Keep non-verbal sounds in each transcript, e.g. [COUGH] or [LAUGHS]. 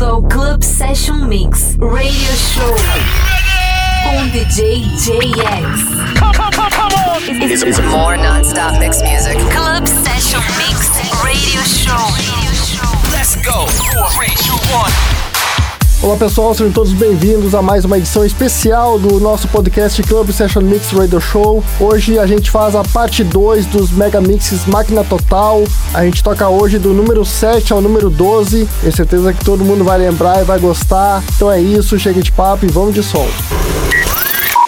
bem-vindo ao Club Session Mix Radio Show com DJ JX. It's, it's more non-stop mix music. Club Session Mix Radio Show. Let's go. Four, three, two, one. Olá pessoal, sejam todos bem-vindos a mais uma edição especial do nosso podcast Club Session Mix Radio Show. Hoje a gente faz a parte 2 dos Mega Mixes Máquina Total. A gente toca hoje do número 7 ao número 12. Tenho certeza que todo mundo vai lembrar e vai gostar. Então é isso, chega de papo e vamos de som.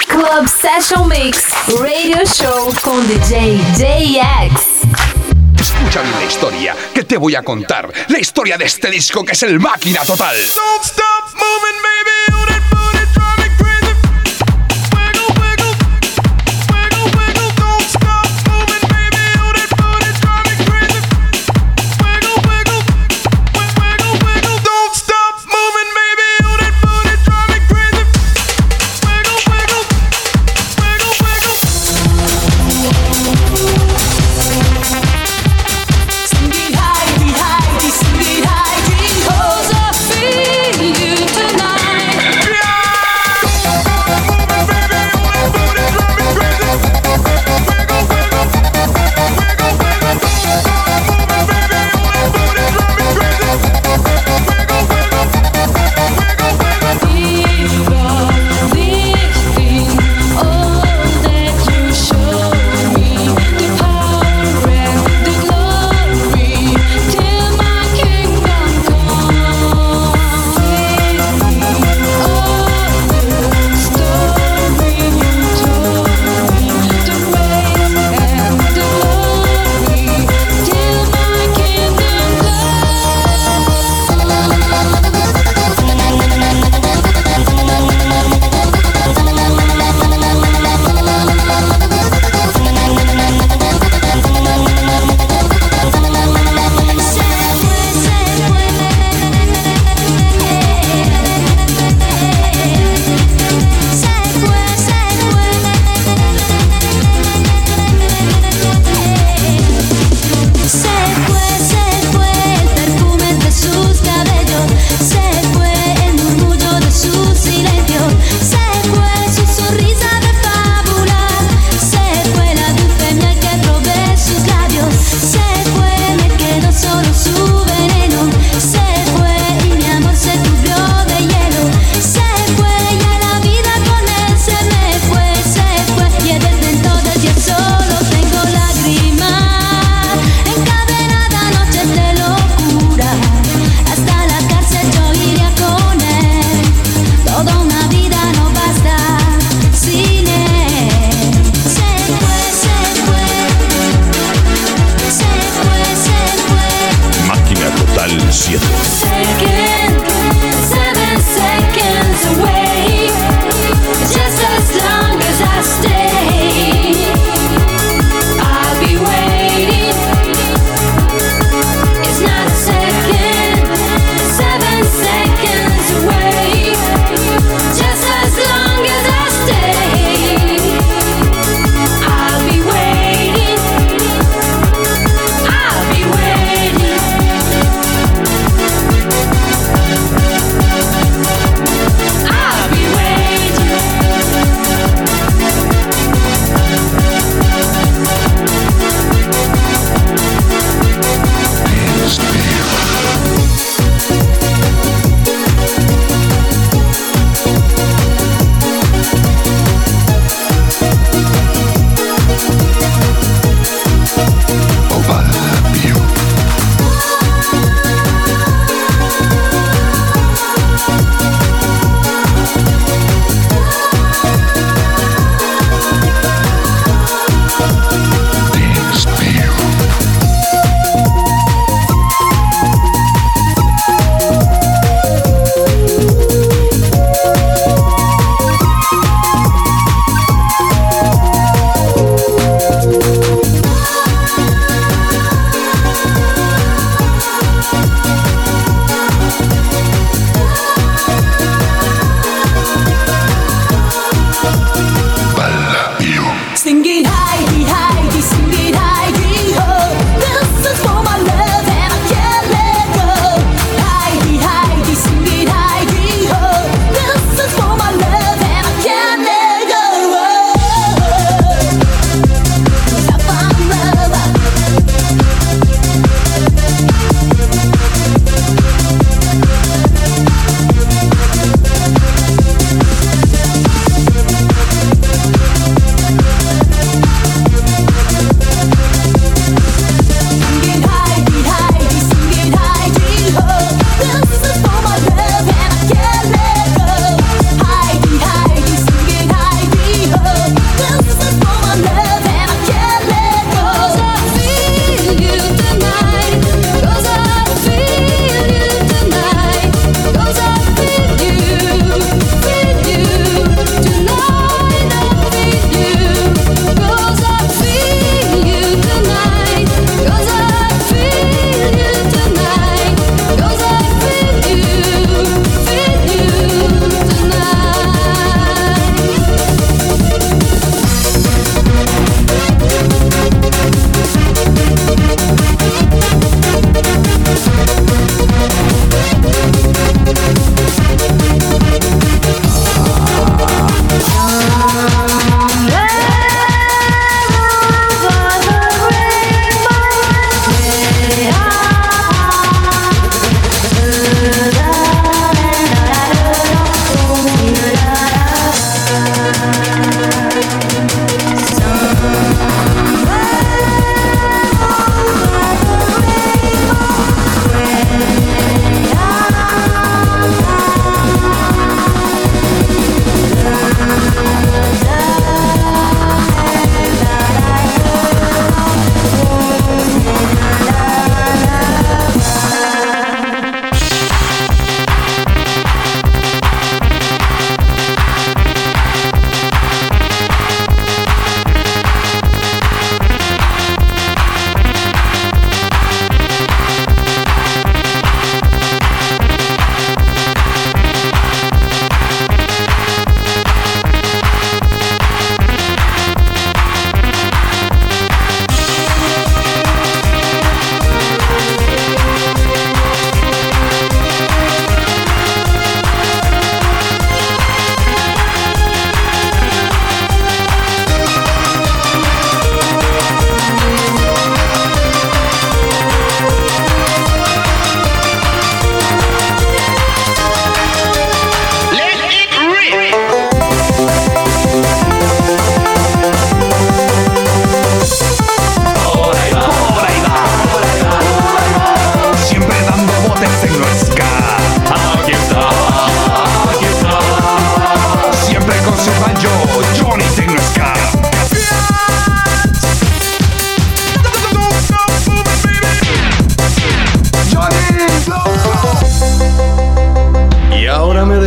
Club Session Mix Radio Show com DJ JX. Escucha bien la historia que te voy a contar. La historia de este disco que es el Máquina Total. Don't stop moving, baby.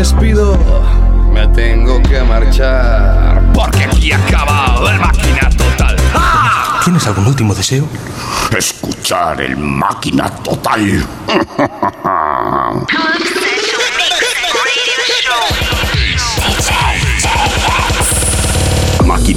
despido, me tengo que marchar. Porque aquí acaba la máquina total. ¡Ah! ¿Tienes algún último deseo? Escuchar el máquina total. [LAUGHS]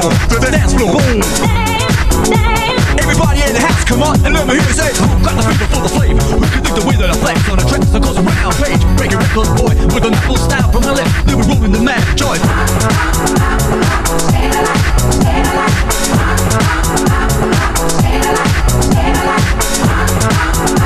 floor, the dance floor. Boom. Everybody in the house, come on and let me hear you say, Who got the speaker for the slave? Who can dig the way that I flex on a track that goes around? Page, breaking records, boy, with a knuckle style from my left. They were rolling the mad joy. Stand alive, stand alive, stand alive, stand alive, stand alive.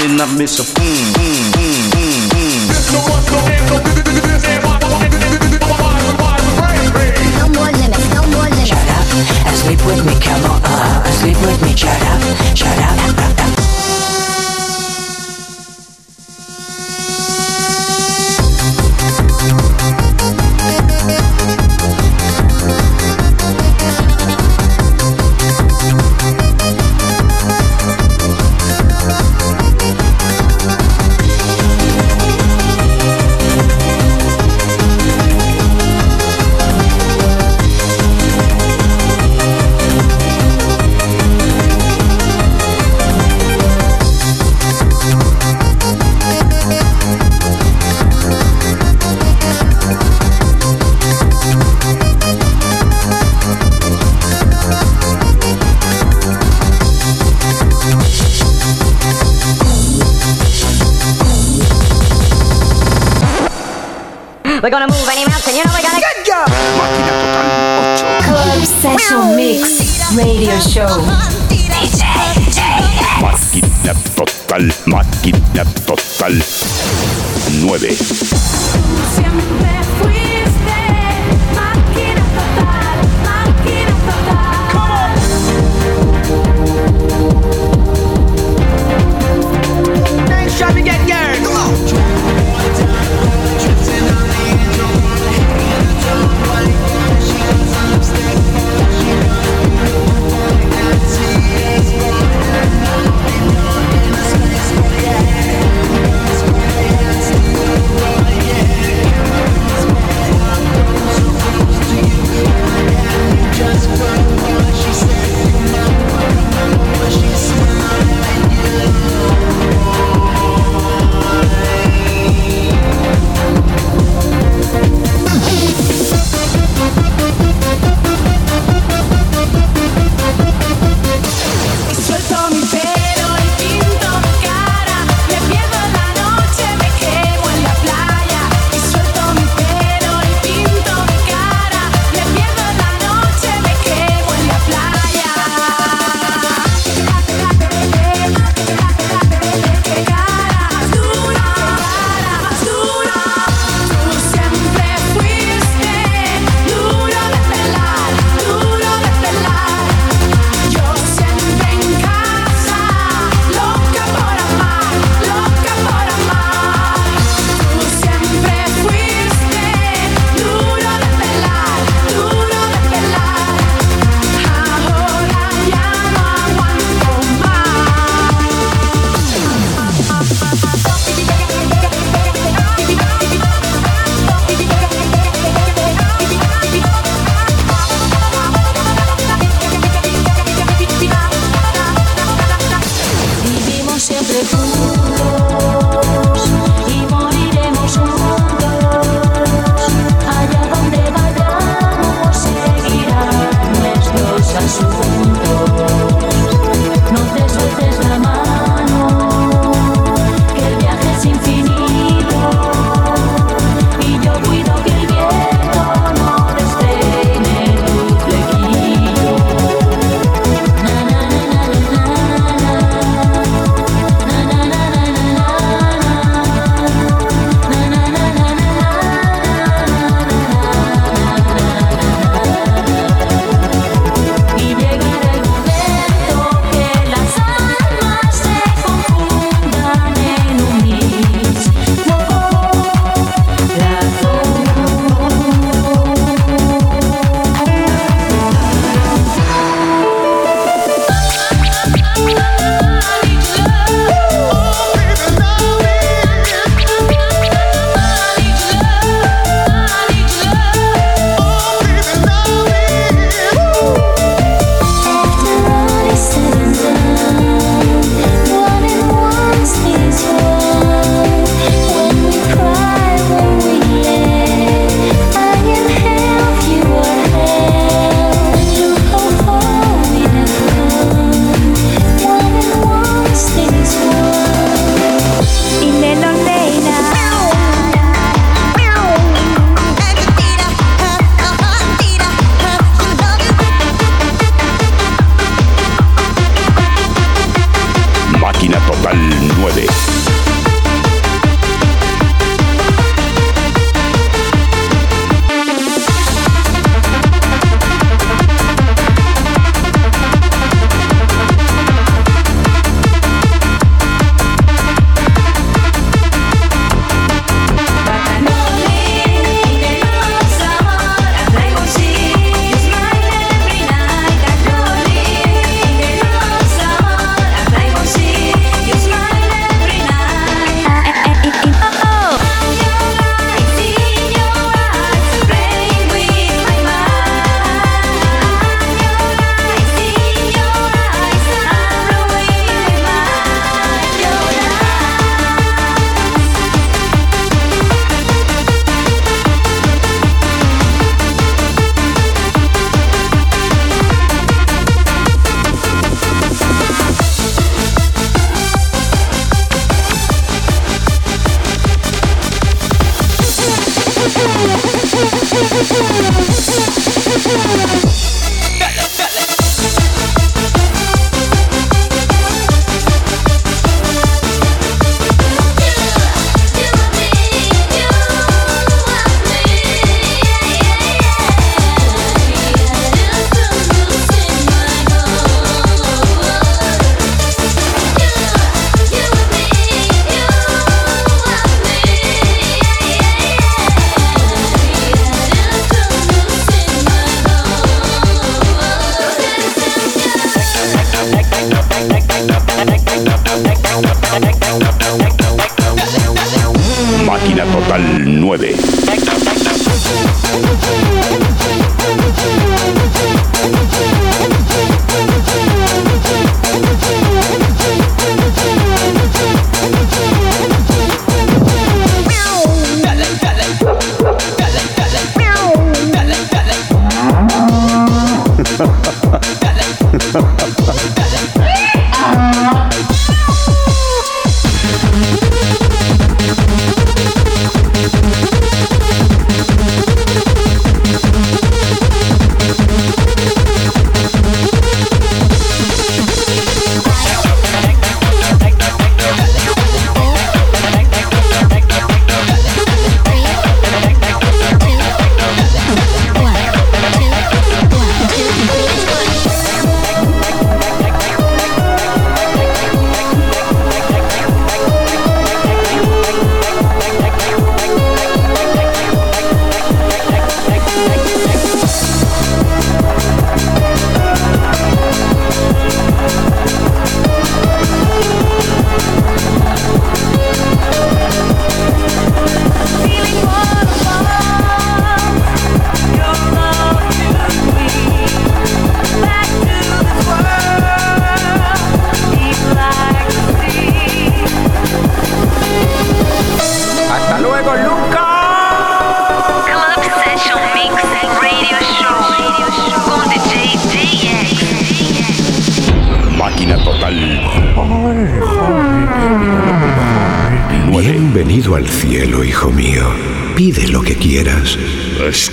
sin, I've boom, boom, boom, boom, boom. No more limits, no more limits. Sleep with me, come on, uh, sleep with me, shut up, shut up. show.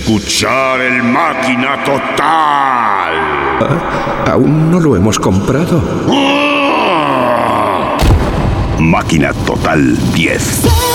escuchar el máquina total. Ah, aún no lo hemos comprado. ¡Ah! Máquina total 10.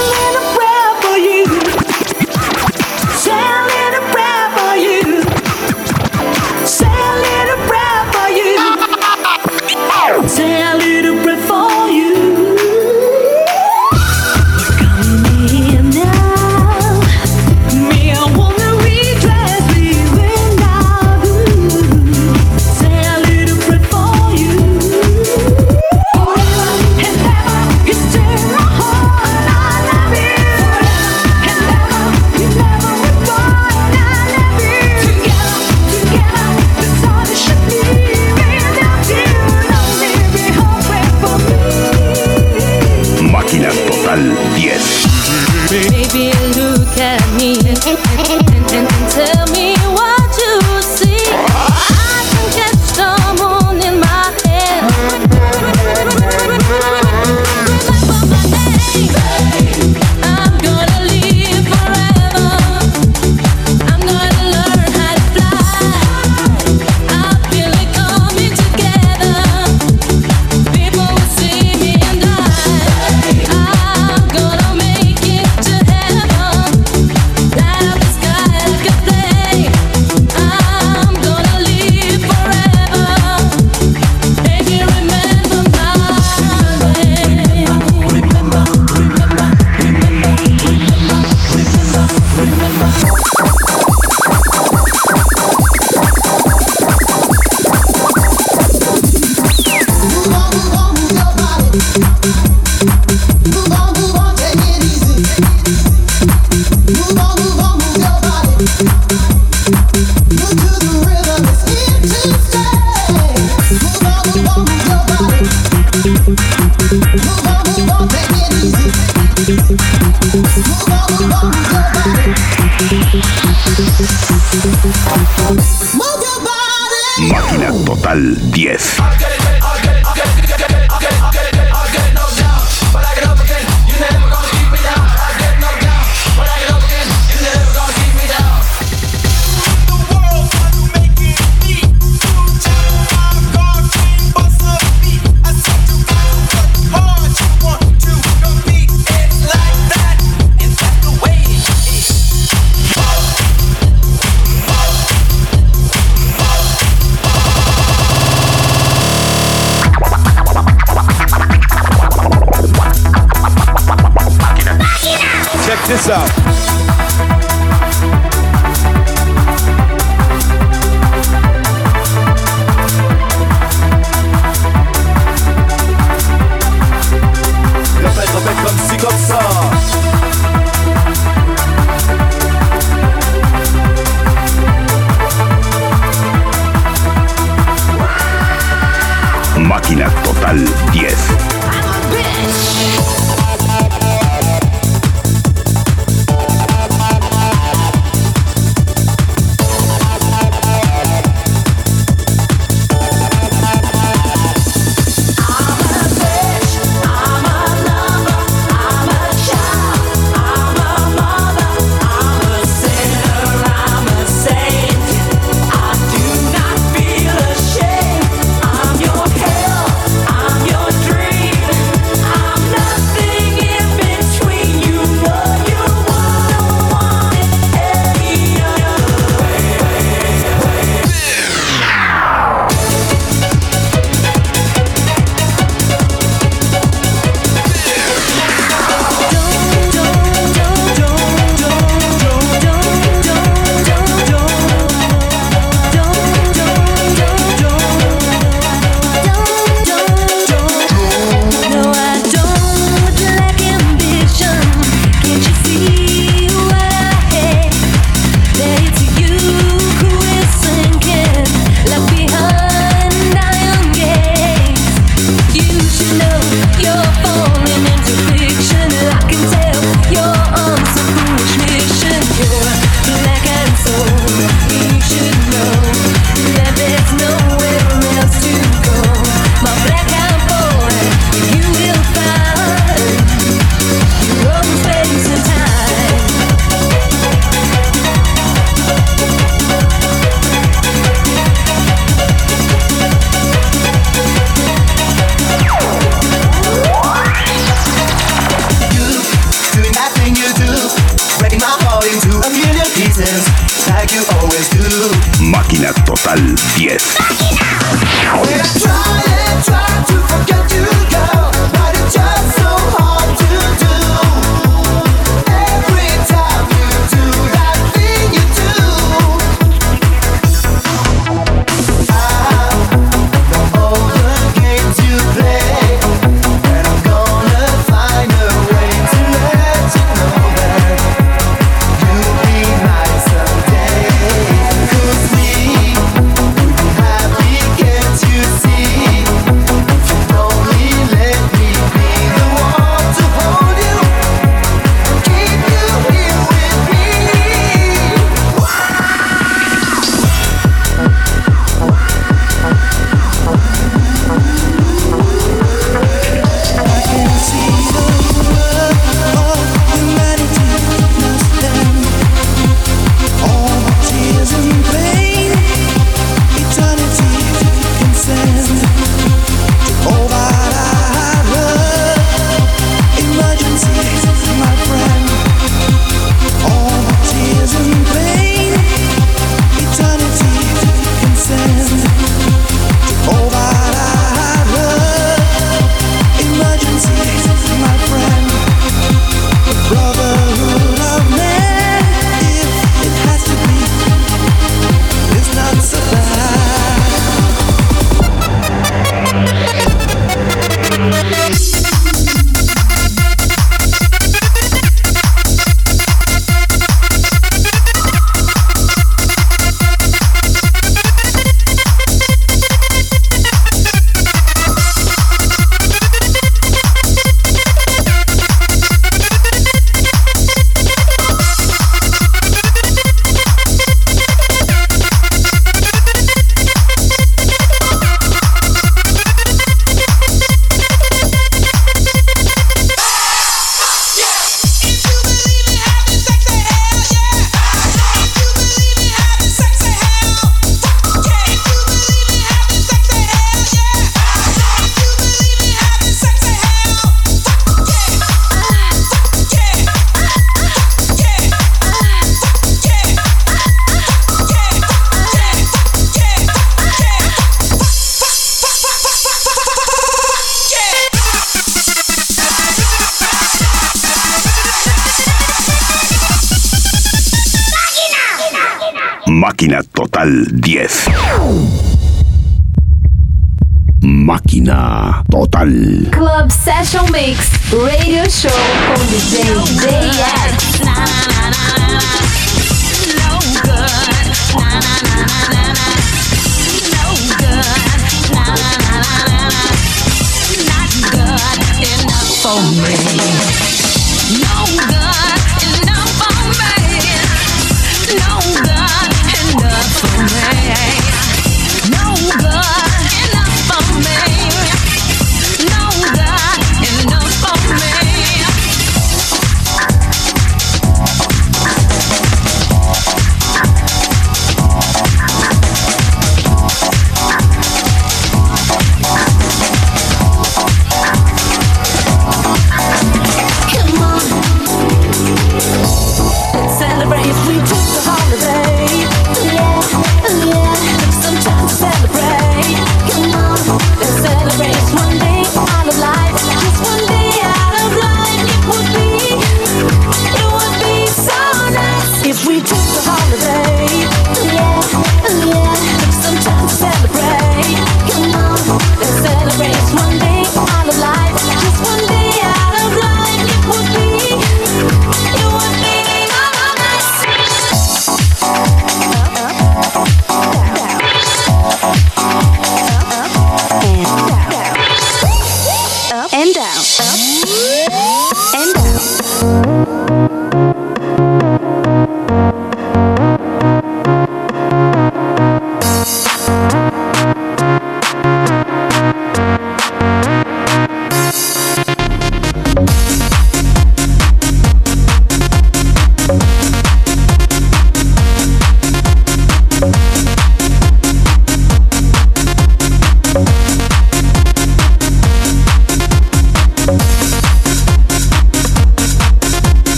Latina Total. Club Session Mix Radio Show com DJ JX. Na,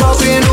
will